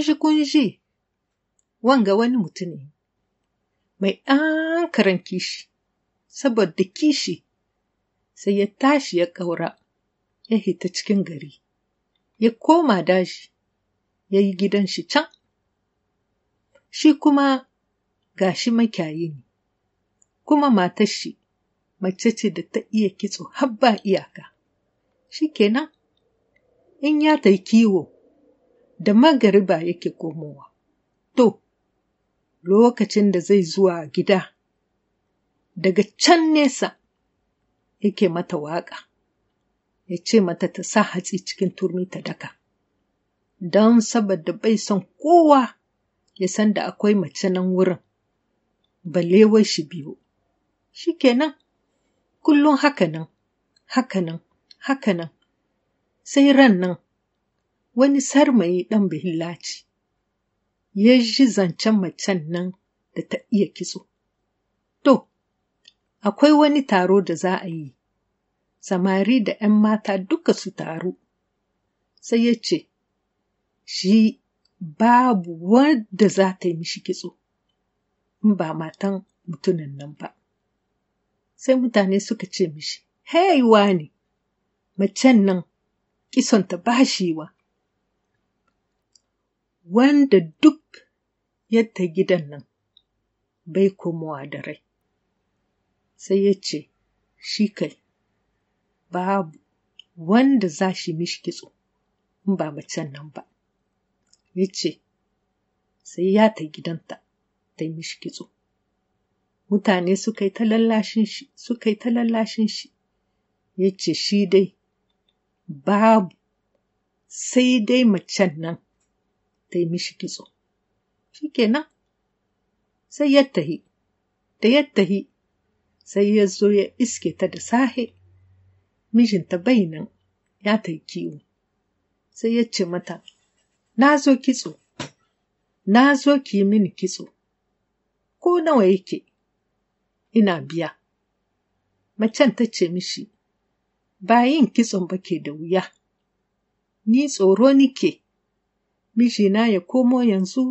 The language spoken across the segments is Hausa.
kunji kunji. Wanga wani mutum ne mai an kishi saboda kishi sai ya tashi ya ƙaura ya hita cikin gari ya koma daji ya yi gidan shi can. Shi kuma ga shi makyayi ne kuma matar shi mace ce da ta iya kitso har ba iyaka. Shi kenan in ya ta kiwo da magariba yake komowa. To lokacin da zai zuwa gida daga can nesa yake mata waƙa ya ce mata ta sa hatsi cikin turmi ta daka. Don saboda bai son kowa ya san da akwai mace nan wurin balle wai shi biyu. Shi kenan kullum haka nan haka nan haka nan sai ran nan wani sarmayi ɗan bihillaci ya ji zancen macen nan da ta iya kitso. To, akwai wani taro da za a yi, samari da ‘yan mata duka su taru, sai ya ce, shi babu wadda za ta yi mishi kitso, in ba matan mutumin nan ba. Sai mutane suka ce mishi, Hey, ne, macen nan kisonta ba shi wa. Wanda duk yadda gidan nan bai komowa da rai. Sai ya ce, Shi kai, babu wanda za shi mishi kitso in ba macen nan ba. Ya ce, sai ya ta gidanta ta yi mishi kitso. Mutane suka yi ta lallashin shi, suka yi ta lallashin shi, ya ce shi dai babu sai dai macen nan ta yi mishi kitso. Shi kenan, sai ya tahi, da ya tahi, sai ya zo ya iske ta da sahe, mijinta bai nan ya ta kiwo. Sai ya ce mata, Na zo kitso, na zo ki yi mini kitso, ko nawa yake, ina biya. Macen ta ce mishi, Ba yin kitson ba ke da wuya, ni tsoro nike. Mijina ya komo yanzu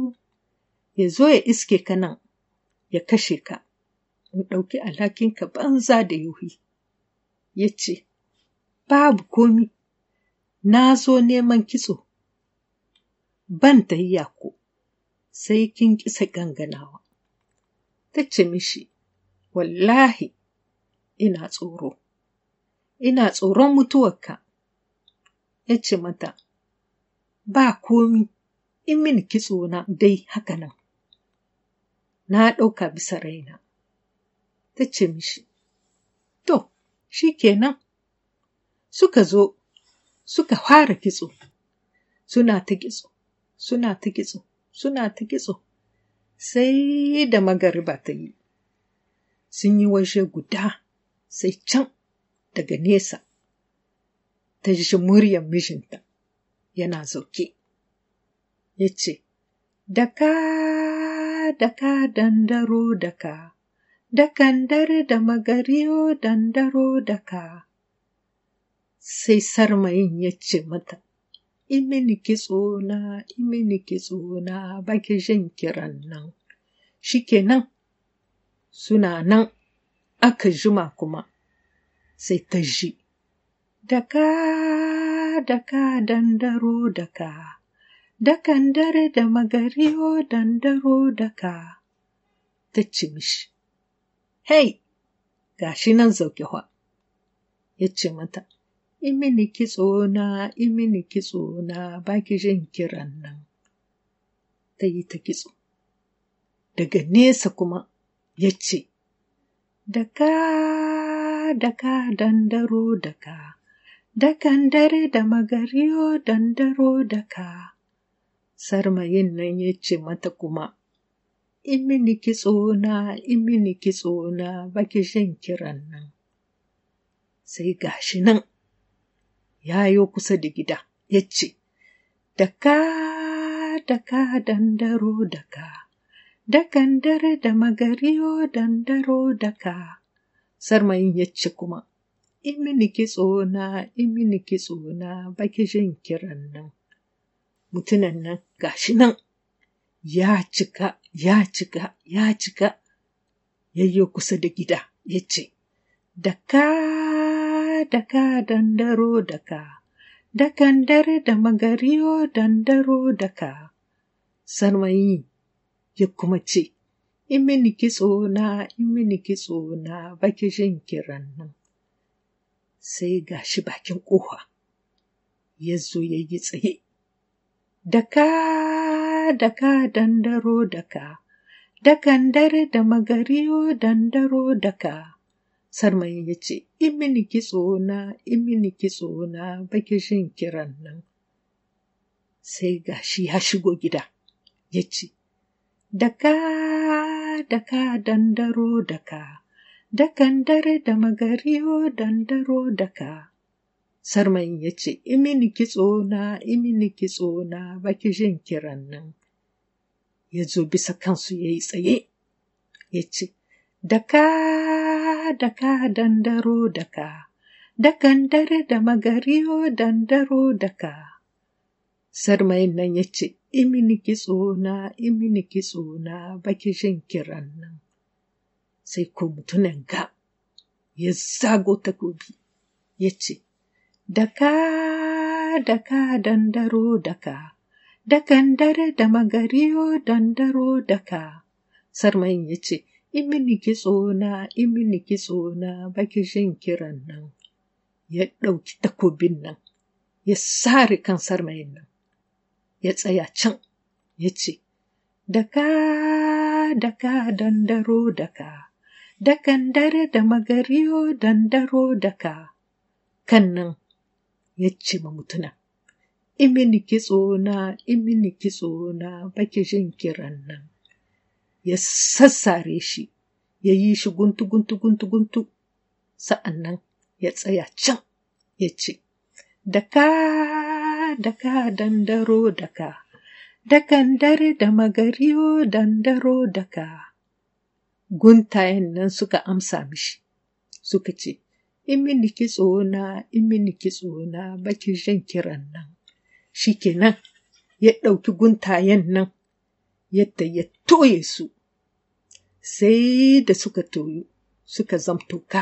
ya zo ya iske ka nan ya kashe ka, in ɗauki alhakinka banza da yuhi. Ya ce, Babu komi, na zo neman kitso, ban ta yi ko, sai kin kisa ganganawa. Ta ce mishi, Wallahi, ina tsoro, ina tsoron mutuwarka. Ya ce mata, ba komi in mini kitso na dai haka nan. Na ɗauka bisa raina. Ta ce mishi, To, shi kenan. Suka zo, suka fara kitso, suna ta kitso, suna ta kitso, suna ta kitso, sai da magariba ta yi. Sun yi waje guda, sai can daga nesa, ta ji muryar mijinta. Yana zauke. Ya ce, Daka, daka, dandaro daka, dakan dare da magariyo dandaro daka. Sai sarmayin ya ce mata, Imini kitso na, imini kitso baki jin kiran nan. Shikenan suna nan aka jima kuma, sai ta ji. Daka, daka, dandaro daka, dakan dare da magariyo dandaro daka, ta ce mishi, Hei, gashi nan zauke hwa, ya ce mata, Imini kitso imini kitso na, baki jin kiran nan. Ta yi ta kitso. Daga nesa kuma ya ce, Daka, daka, dandaro daka. Dakan dare da magariyo dandaro daka. Sarmayin nan ya ce mata kuma, Imini kitso na, imini kitso na, baki shan kiran nan. Sai gashi nan, ya yo kusa da gida, ya ce, Daka, daka, dandaro daka, dakan dare da magariyo dandaro daka. Sarmayin ya ce kuma, imini kitso na, imini kitso na, baki jin kiran nan. mutunan nan gashi nan ya cika, ya cika, ya cika, yayyo kusa da gida ya ce, Daka, daka, dandaro, daka, dakan dare da magariyo dandaro daka. Sarmayi ya kuma ce, In mini kitso na, in mini kitso na, baki jin kiran nan. Sai gashi bakin ƙofa, ya zo ya yi tsaye. Daka, daka, dandaro, daka, dakan dare da magariyo dandaro daka. Sarmayin ya ce, In mini kitso na, in mini kitso na, baki jin kiran nan. Sai gashi ya shigo gida, ya ce, Daka, daka, dandaro, daka, dakan dare da magariyo dandaro daka. Sarmayin ya ce, In mini kitso na, in mini kitso na, baki jin kiran nan. Ya zo bisa kansu ya yi tsaye, ya ce, Daka, daka, dandaro, daka, dakan dare da magariyo dandaro daka. Sarmayin nan ya ce, In mini kitso na, in mini kitso na, baki jin kiran nan. Sai ko mutumin ga ya zago takobi, ya ce, Daka, daka, dandaro, daka, dakan dare da magariyo dandaro daka. Sarmayin ya ce, In mini kitso na, in mini kitso baki jin kiran nan. Ya ɗauki takobin nan, ya sare kan sarmayin nan, ya tsaya can, ya ce, Daka, daka, dandaro, daka, dakan dare da magariyo dandaro daka. Kan nan ya ce ma mutuna, In mini kitso na, in mini kitso na, baki jin kiran nan. Ya sassare shi, ya yi shi guntu, guntu, guntu, guntu, sa'an nan ya tsaya can, ya ce, Daka, daka, dandaro, daka, dakan dare da magariyo dandaro daka. Guntayen nan suka amsa mishi, suka ce, In mini kitso na, in mini kitso na, baki jin kiran nan. Shi kenan ya ɗauki guntayen nan, yadda ya toye su, sai da suka toyu, suka zamtoka,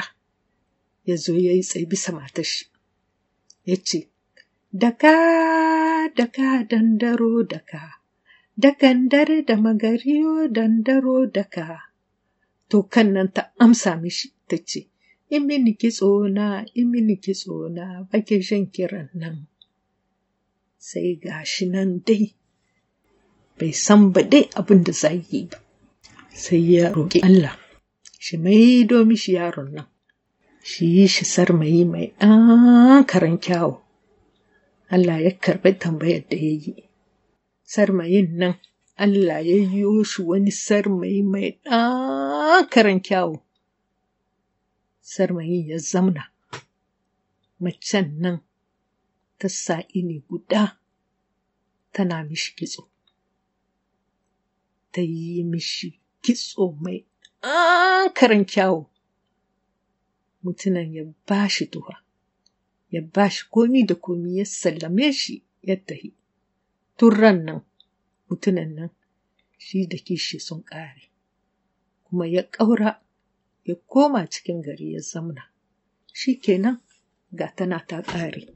ya zo ya yi tsaye bisa matashi, ya ce, Daka, daka, dandaro, daka, dakan dare da magariyo dandaro daka. To kan nan ta amsa mishi ta ce, In mini kitso in mini kitso na, baki jin kiran nan. Sai ga shi nan dai, bai san ba dai abin da za yi ba. Sai ya roƙi Allah, shi maido mishi yaron nan, shi yi shi sarmayi mai ɗan karan kyawu. Allah ya karɓi tambayar da ya yi. Sarmayin nan, Allah ya yi shi wani sarmayi mai ɗan karan kyawu. Sarmayin ya zamna, macen nan ta sa ini guda tana mishi kitso. Ta yi mishi kitso mai ɗan karan kyawu. Mutunan ya ba shi tuha. ya ba shi komi da komi ya sallame shi ya tahi. Tun ran nan, mutunan nan shi da kishi sun ƙare, kuma ya ƙaura ya koma cikin gari ya zamna. Shi kenan ga tana ta ƙare.